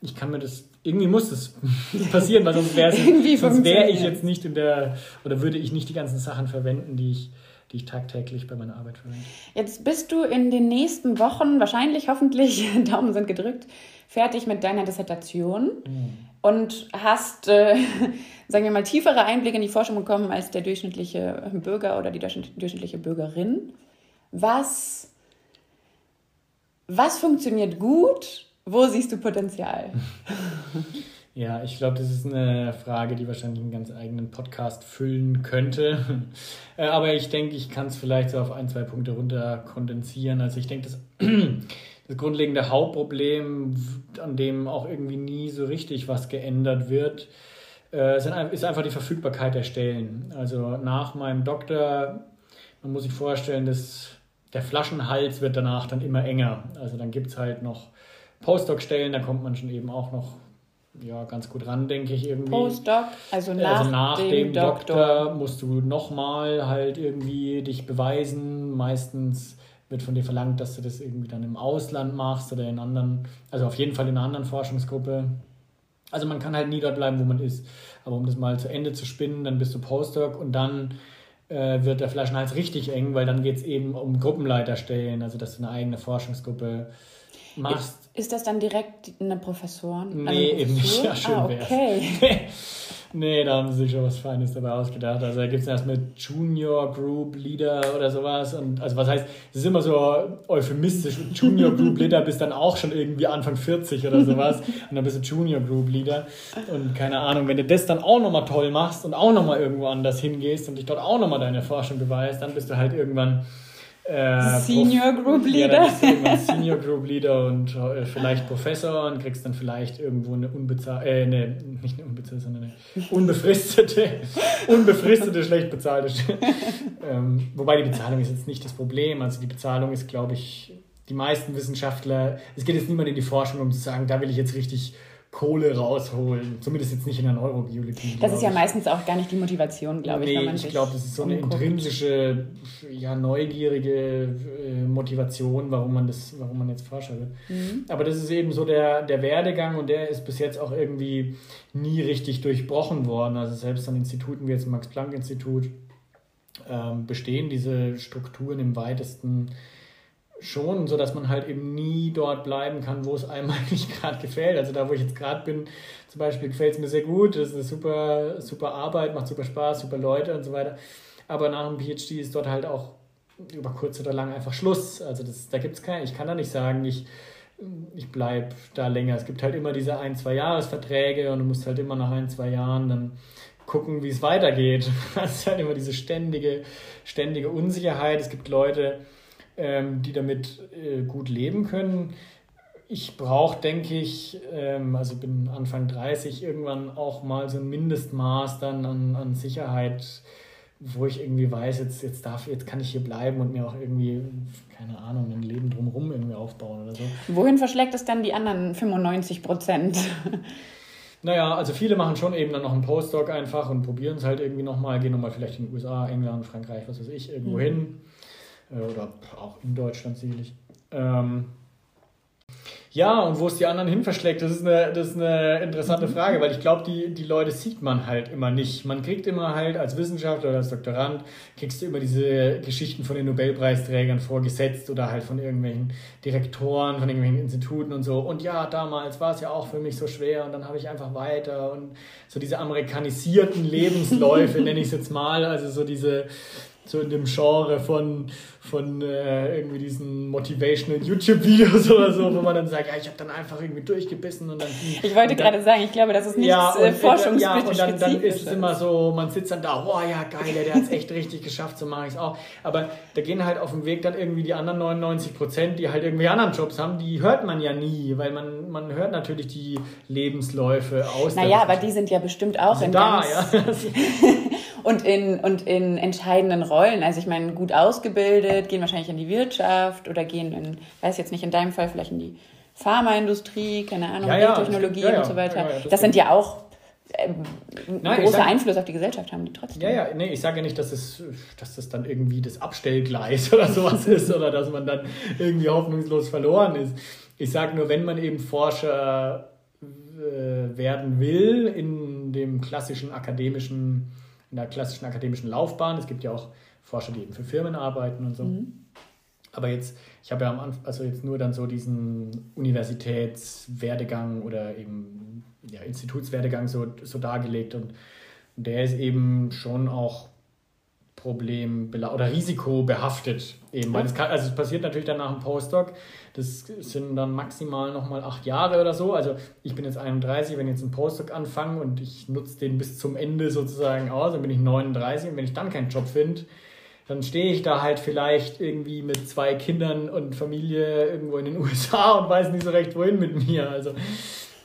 ich kann mir das, irgendwie muss das passieren, weil sonst wäre sonst wäre ich jetzt nicht in der, oder würde ich nicht die ganzen Sachen verwenden, die ich die ich tagtäglich bei meiner Arbeit verwende. Jetzt bist du in den nächsten Wochen, wahrscheinlich, hoffentlich, Daumen sind gedrückt, fertig mit deiner Dissertation mhm. und hast, äh, sagen wir mal, tiefere Einblicke in die Forschung bekommen als der durchschnittliche Bürger oder die durchschnittliche Bürgerin. Was, was funktioniert gut? Wo siehst du Potenzial? Ja, ich glaube, das ist eine Frage, die wahrscheinlich einen ganz eigenen Podcast füllen könnte. Äh, aber ich denke, ich kann es vielleicht so auf ein, zwei Punkte runter kondensieren. Also ich denke, das, das grundlegende Hauptproblem, an dem auch irgendwie nie so richtig was geändert wird, äh, ist einfach die Verfügbarkeit der Stellen. Also nach meinem Doktor, man muss sich vorstellen, dass der Flaschenhals wird danach dann immer enger. Also dann gibt es halt noch Postdoc-Stellen, da kommt man schon eben auch noch ja, ganz gut ran, denke ich irgendwie. Postdoc, also nach, also nach dem, dem Doktor. Doktor musst du nochmal halt irgendwie dich beweisen. Meistens wird von dir verlangt, dass du das irgendwie dann im Ausland machst oder in anderen, also auf jeden Fall in einer anderen Forschungsgruppe. Also man kann halt nie dort bleiben, wo man ist. Aber um das mal zu Ende zu spinnen, dann bist du Postdoc und dann äh, wird der Flaschenhals richtig eng, weil dann geht es eben um Gruppenleiterstellen, also dass du eine eigene Forschungsgruppe machst. Ist das dann direkt eine Professoren? Nee, also eben nicht. Ja, schön ah, okay. nee, da haben sie sich schon was Feines dabei ausgedacht. Also da gibt es erst mit Junior Group Leader oder sowas. Und also was heißt, es ist immer so euphemistisch. Junior Group Leader bist dann auch schon irgendwie Anfang 40 oder sowas. Und dann bist du Junior Group Leader. Und keine Ahnung, wenn du das dann auch nochmal toll machst und auch nochmal irgendwo anders hingehst und dich dort auch nochmal deine Forschung beweist, dann bist du halt irgendwann äh, Senior Group Leader. Ja, Senior Group Leader und äh, vielleicht Professor und kriegst dann vielleicht irgendwo eine unbezahlte, äh, ne, nicht eine unbezahlte, sondern eine unbefristete, unbefristete, schlecht bezahlte Stelle. ähm, wobei die Bezahlung ist jetzt nicht das Problem. Also die Bezahlung ist, glaube ich, die meisten Wissenschaftler, es geht jetzt niemand in die Forschung, um zu sagen, da will ich jetzt richtig Kohle rausholen. Zumindest jetzt nicht in der Neurobiologie. Das ist ja meistens auch gar nicht die Motivation, glaube nee, ich. Nee, ich glaube, das ist so eine intrinsische, ja, neugierige äh, Motivation, warum man, das, warum man jetzt Forscher wird. Mhm. Aber das ist eben so der, der Werdegang und der ist bis jetzt auch irgendwie nie richtig durchbrochen worden. Also selbst an Instituten wie jetzt Max-Planck-Institut ähm, bestehen diese Strukturen im weitesten schon, so dass man halt eben nie dort bleiben kann, wo es einem eigentlich gerade gefällt. Also da, wo ich jetzt gerade bin, zum Beispiel gefällt es mir sehr gut, das ist eine super, super Arbeit, macht super Spaß, super Leute und so weiter. Aber nach dem PhD ist dort halt auch über kurz oder lang einfach Schluss. Also das, da gibt es keinen, ich kann da nicht sagen, ich, ich bleibe da länger. Es gibt halt immer diese ein, zwei Jahresverträge und du musst halt immer nach ein, zwei Jahren dann gucken, wie es weitergeht. Das ist halt immer diese ständige, ständige Unsicherheit. Es gibt Leute, ähm, die damit äh, gut leben können. Ich brauche, denke ich, ähm, also bin Anfang 30, irgendwann auch mal so ein Mindestmaß dann an, an Sicherheit, wo ich irgendwie weiß, jetzt, jetzt, darf, jetzt kann ich hier bleiben und mir auch irgendwie, keine Ahnung, ein Leben drumherum irgendwie aufbauen oder so. Wohin verschlägt es dann die anderen 95 Prozent? Naja, also viele machen schon eben dann noch einen Postdoc einfach und probieren es halt irgendwie nochmal, gehen nochmal vielleicht in die USA, England, Frankreich, was weiß ich, irgendwo mhm. hin oder auch in Deutschland sicherlich. Ähm, ja, und wo es die anderen hin verschlägt, das ist eine, das ist eine interessante mhm. Frage, weil ich glaube, die, die Leute sieht man halt immer nicht. Man kriegt immer halt als Wissenschaftler oder als Doktorand, kriegst du immer diese Geschichten von den Nobelpreisträgern vorgesetzt oder halt von irgendwelchen Direktoren, von irgendwelchen Instituten und so. Und ja, damals war es ja auch für mich so schwer und dann habe ich einfach weiter und so diese amerikanisierten Lebensläufe, nenne ich es jetzt mal, also so diese so in dem Genre von, von äh, irgendwie diesen motivational YouTube-Videos oder so, wo man dann sagt, ja, ich habe dann einfach irgendwie durchgebissen und dann. Ich wollte gerade sagen, ich glaube, das ist nichts ja, äh, forschungsspezifisches. Ja, und dann, dann ist es immer so, man sitzt dann da, oh ja, geil, der, der hat es echt richtig geschafft, so mache ich es auch. Aber da gehen halt auf dem Weg dann irgendwie die anderen 99 Prozent, die halt irgendwie anderen Jobs haben, die hört man ja nie, weil man, man hört natürlich die Lebensläufe aus. Naja, aber die sind ja bestimmt auch in da, ganz, ja. und in, und in entscheidenden Rollen. Also ich meine, gut ausgebildet, gehen wahrscheinlich in die Wirtschaft oder gehen in, weiß jetzt nicht, in deinem Fall vielleicht in die Pharmaindustrie, keine Ahnung, ja, ja, Technologie ja, und so weiter. das, das sind ja auch ähm, Nein, großer sag, Einfluss auf die Gesellschaft haben die trotzdem. Ja, ja, nee, ich sage ja nicht, dass, es, dass das dann irgendwie das Abstellgleis oder sowas ist oder dass man dann irgendwie hoffnungslos verloren ist. Ich sage nur, wenn man eben Forscher äh, werden will in dem klassischen akademischen in der klassischen akademischen Laufbahn. Es gibt ja auch Forscher, die eben für Firmen arbeiten und so. Mhm. Aber jetzt, ich habe ja am Anfang, also jetzt nur dann so diesen Universitätswerdegang oder eben ja, Institutswerdegang so, so dargelegt und der ist eben schon auch Problem oder risikobehaftet eben, weil es kann, also es passiert natürlich dann nach dem Postdoc, das sind dann maximal nochmal acht Jahre oder so, also ich bin jetzt 31, wenn ich jetzt einen Postdoc anfange und ich nutze den bis zum Ende sozusagen aus, dann bin ich 39 und wenn ich dann keinen Job finde, dann stehe ich da halt vielleicht irgendwie mit zwei Kindern und Familie irgendwo in den USA und weiß nicht so recht wohin mit mir, also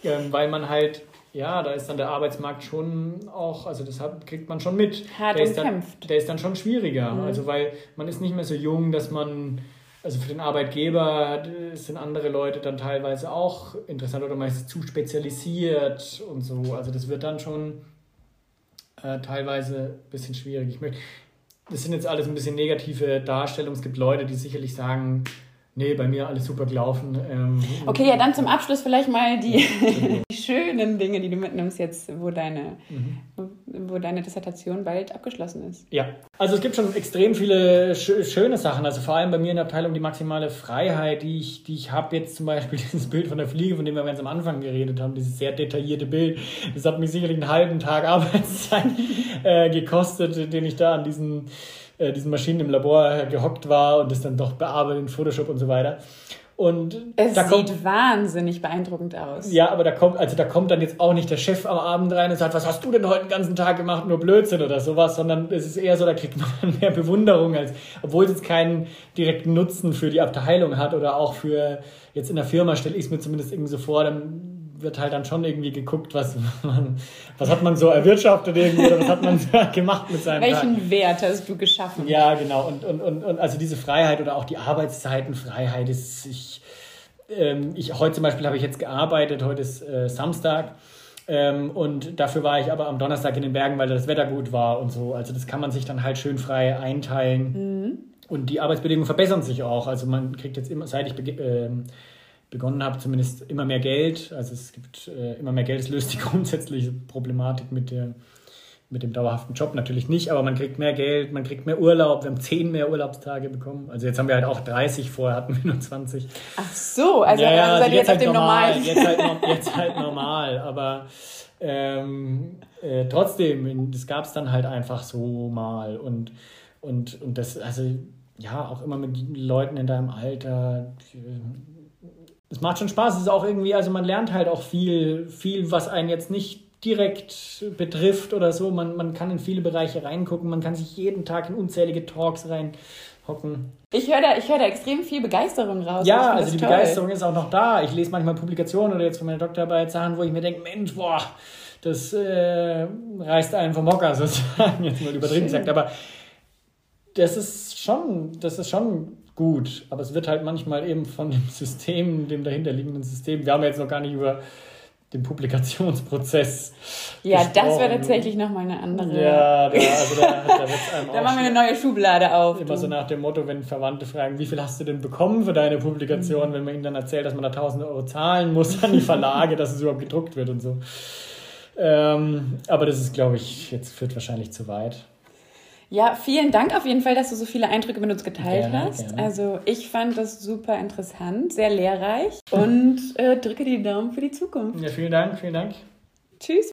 ähm, weil man halt ja, da ist dann der Arbeitsmarkt schon auch, also das kriegt man schon mit. Hart der umkämpft. Dann, der ist dann schon schwieriger. Mhm. Also weil man ist nicht mehr so jung, dass man, also für den Arbeitgeber sind andere Leute dann teilweise auch interessant oder meistens zu spezialisiert und so. Also das wird dann schon äh, teilweise ein bisschen schwierig. Ich möchte, das sind jetzt alles ein bisschen negative Darstellungen. Es gibt Leute, die sicherlich sagen, Nee, bei mir alles super gelaufen. Ähm, okay, ja, dann zum Abschluss vielleicht mal die, die schönen Dinge, die du mitnimmst jetzt, wo deine, mhm. wo deine Dissertation bald abgeschlossen ist. Ja, also es gibt schon extrem viele sch schöne Sachen. Also vor allem bei mir in der Abteilung die maximale Freiheit, die ich, die ich habe. Jetzt zum Beispiel dieses Bild von der Fliege, von dem wir ganz am Anfang geredet haben, dieses sehr detaillierte Bild. Das hat mich sicherlich einen halben Tag Arbeitszeit äh, gekostet, den ich da an diesen äh, diesen Maschinen im Labor gehockt war und das dann doch bearbeitet in Photoshop und so weiter. Und es da sieht kommt, wahnsinnig beeindruckend aus. ja, aber da kommt, also da kommt dann jetzt auch nicht der Chef am Abend rein und sagt, was hast du denn heute den ganzen Tag gemacht, nur Blödsinn oder sowas, sondern es ist eher so, da kriegt man dann mehr Bewunderung, als, obwohl es jetzt keinen direkten Nutzen für die Abteilung hat oder auch für, jetzt in der Firma stelle ich es mir zumindest irgendwie so vor, dann wird halt dann schon irgendwie geguckt, was, man, was hat man so erwirtschaftet irgendwie oder was hat man gemacht mit seinem Tag. Welchen Wert hast du geschaffen? Ja, genau. Und, und, und, und also diese Freiheit oder auch die Arbeitszeitenfreiheit ist, ich, ähm, ich heute zum Beispiel habe ich jetzt gearbeitet, heute ist äh, Samstag. Ähm, und dafür war ich aber am Donnerstag in den Bergen, weil das Wetter gut war und so. Also das kann man sich dann halt schön frei einteilen. Und die Arbeitsbedingungen verbessern sich auch. Also man kriegt jetzt immer, seit ich ähm, begonnen habe, zumindest immer mehr Geld. Also es gibt äh, immer mehr Geld. Es löst die grundsätzliche Problematik mit, der, mit dem dauerhaften Job natürlich nicht, aber man kriegt mehr Geld, man kriegt mehr Urlaub. Wir haben 10 mehr Urlaubstage bekommen. Also jetzt haben wir halt auch 30, vorher hatten wir nur 20. Ach so, also, also seid ihr jetzt auf dem normalen. Jetzt halt, jetzt halt normal, aber ähm, äh, trotzdem, das gab es dann halt einfach so mal. Und, und, und das, also ja, auch immer mit Leuten in deinem Alter. Es macht schon Spaß. Es ist auch irgendwie, also man lernt halt auch viel, viel, was einen jetzt nicht direkt betrifft oder so. Man, man kann in viele Bereiche reingucken, man kann sich jeden Tag in unzählige Talks reinhocken. Ich höre da, ich hör da extrem viel Begeisterung raus. Ja, also die toll. Begeisterung ist auch noch da. Ich lese manchmal Publikationen oder jetzt von meiner Doktorarbeit Sachen, wo ich mir denke, Mensch, boah, das äh, reißt einen vom Hocker sozusagen, jetzt mal übertrieben gesagt. Aber das ist schon, das ist schon gut. Aber es wird halt manchmal eben von dem System, dem dahinterliegenden System. Wir haben jetzt noch gar nicht über den Publikationsprozess. Ja, das wäre gesprochen. tatsächlich nochmal eine andere. Ja, da, also da, da einem Da machen wir eine neue Schublade auf. Immer du. so nach dem Motto, wenn Verwandte fragen, wie viel hast du denn bekommen für deine Publikation, wenn man ihnen dann erzählt, dass man da 1000 Euro zahlen muss an die Verlage, dass es überhaupt gedruckt wird und so. Ähm, aber das ist, glaube ich, jetzt führt wahrscheinlich zu weit. Ja, vielen Dank auf jeden Fall, dass du so viele Eindrücke mit uns geteilt Gerne, hast. gerne. Also ich fand das super interessant, sehr lehrreich und äh, drücke die Daumen für die Zukunft. Ja, vielen Dank, vielen Dank. Tschüss.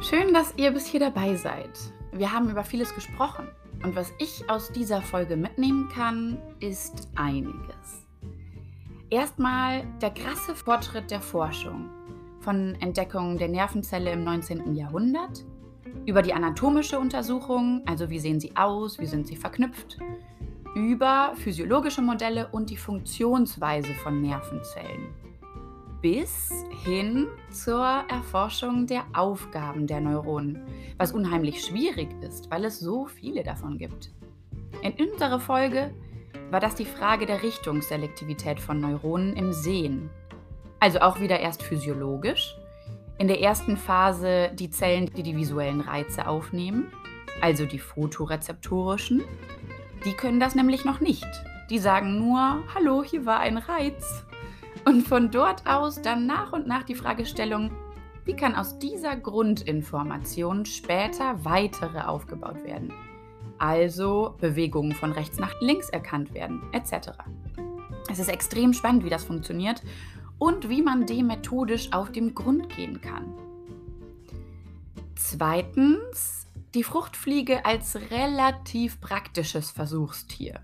Schön, dass ihr bis hier dabei seid. Wir haben über vieles gesprochen und was ich aus dieser Folge mitnehmen kann, ist einiges. Erstmal der krasse Fortschritt der Forschung von Entdeckungen der Nervenzelle im 19. Jahrhundert über die anatomische Untersuchung, also wie sehen sie aus, wie sind sie verknüpft, über physiologische Modelle und die Funktionsweise von Nervenzellen bis hin zur Erforschung der Aufgaben der Neuronen, was unheimlich schwierig ist, weil es so viele davon gibt. In unserer Folge war das die Frage der Richtungsselektivität von Neuronen im Sehen. Also auch wieder erst physiologisch. In der ersten Phase die Zellen, die die visuellen Reize aufnehmen, also die photorezeptorischen. Die können das nämlich noch nicht. Die sagen nur, hallo, hier war ein Reiz. Und von dort aus dann nach und nach die Fragestellung, wie kann aus dieser Grundinformation später weitere aufgebaut werden? Also Bewegungen von rechts nach links erkannt werden, etc. Es ist extrem spannend, wie das funktioniert und wie man dem methodisch auf den Grund gehen kann. Zweitens, die Fruchtfliege als relativ praktisches Versuchstier.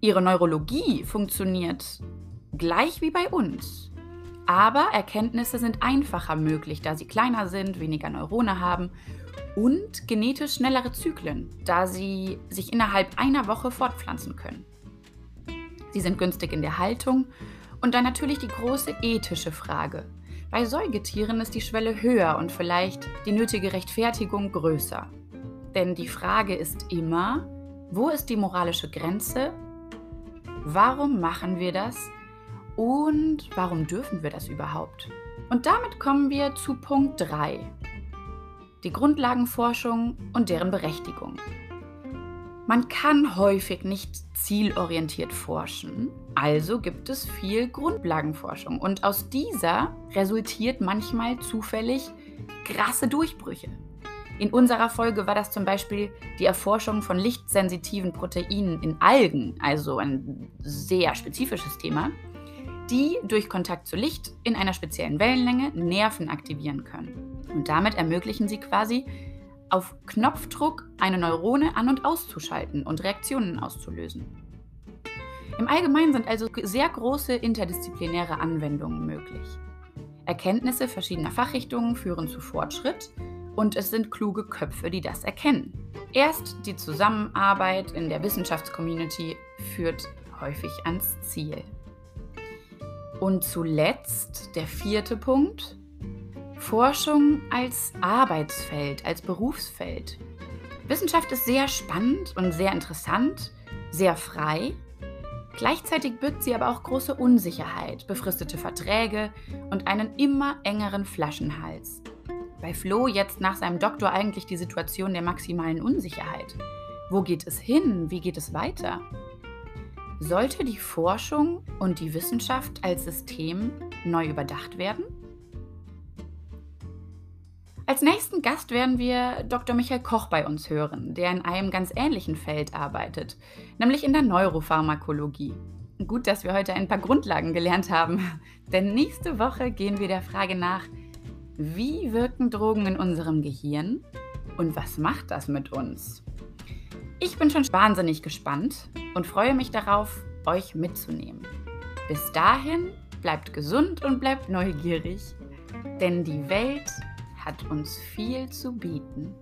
Ihre Neurologie funktioniert gleich wie bei uns. Aber Erkenntnisse sind einfacher möglich, da sie kleiner sind, weniger Neurone haben und genetisch schnellere Zyklen, da sie sich innerhalb einer Woche fortpflanzen können. Sie sind günstig in der Haltung und dann natürlich die große ethische Frage. Bei Säugetieren ist die Schwelle höher und vielleicht die nötige Rechtfertigung größer. Denn die Frage ist immer, wo ist die moralische Grenze? Warum machen wir das? Und warum dürfen wir das überhaupt? Und damit kommen wir zu Punkt 3. Die Grundlagenforschung und deren Berechtigung. Man kann häufig nicht zielorientiert forschen, also gibt es viel Grundlagenforschung und aus dieser resultiert manchmal zufällig krasse Durchbrüche. In unserer Folge war das zum Beispiel die Erforschung von lichtsensitiven Proteinen in Algen, also ein sehr spezifisches Thema, die durch Kontakt zu Licht in einer speziellen Wellenlänge Nerven aktivieren können. Und damit ermöglichen sie quasi auf Knopfdruck eine Neurone an- und auszuschalten und Reaktionen auszulösen. Im Allgemeinen sind also sehr große interdisziplinäre Anwendungen möglich. Erkenntnisse verschiedener Fachrichtungen führen zu Fortschritt und es sind kluge Köpfe, die das erkennen. Erst die Zusammenarbeit in der Wissenschaftscommunity führt häufig ans Ziel. Und zuletzt der vierte Punkt, Forschung als Arbeitsfeld, als Berufsfeld. Wissenschaft ist sehr spannend und sehr interessant, sehr frei. Gleichzeitig birgt sie aber auch große Unsicherheit, befristete Verträge und einen immer engeren Flaschenhals. Bei Flo jetzt nach seinem Doktor eigentlich die Situation der maximalen Unsicherheit. Wo geht es hin? Wie geht es weiter? Sollte die Forschung und die Wissenschaft als System neu überdacht werden? Als nächsten Gast werden wir Dr. Michael Koch bei uns hören, der in einem ganz ähnlichen Feld arbeitet, nämlich in der Neuropharmakologie. Gut, dass wir heute ein paar Grundlagen gelernt haben, denn nächste Woche gehen wir der Frage nach, wie wirken Drogen in unserem Gehirn und was macht das mit uns? Ich bin schon wahnsinnig gespannt und freue mich darauf, euch mitzunehmen. Bis dahin bleibt gesund und bleibt neugierig, denn die Welt hat uns viel zu bieten.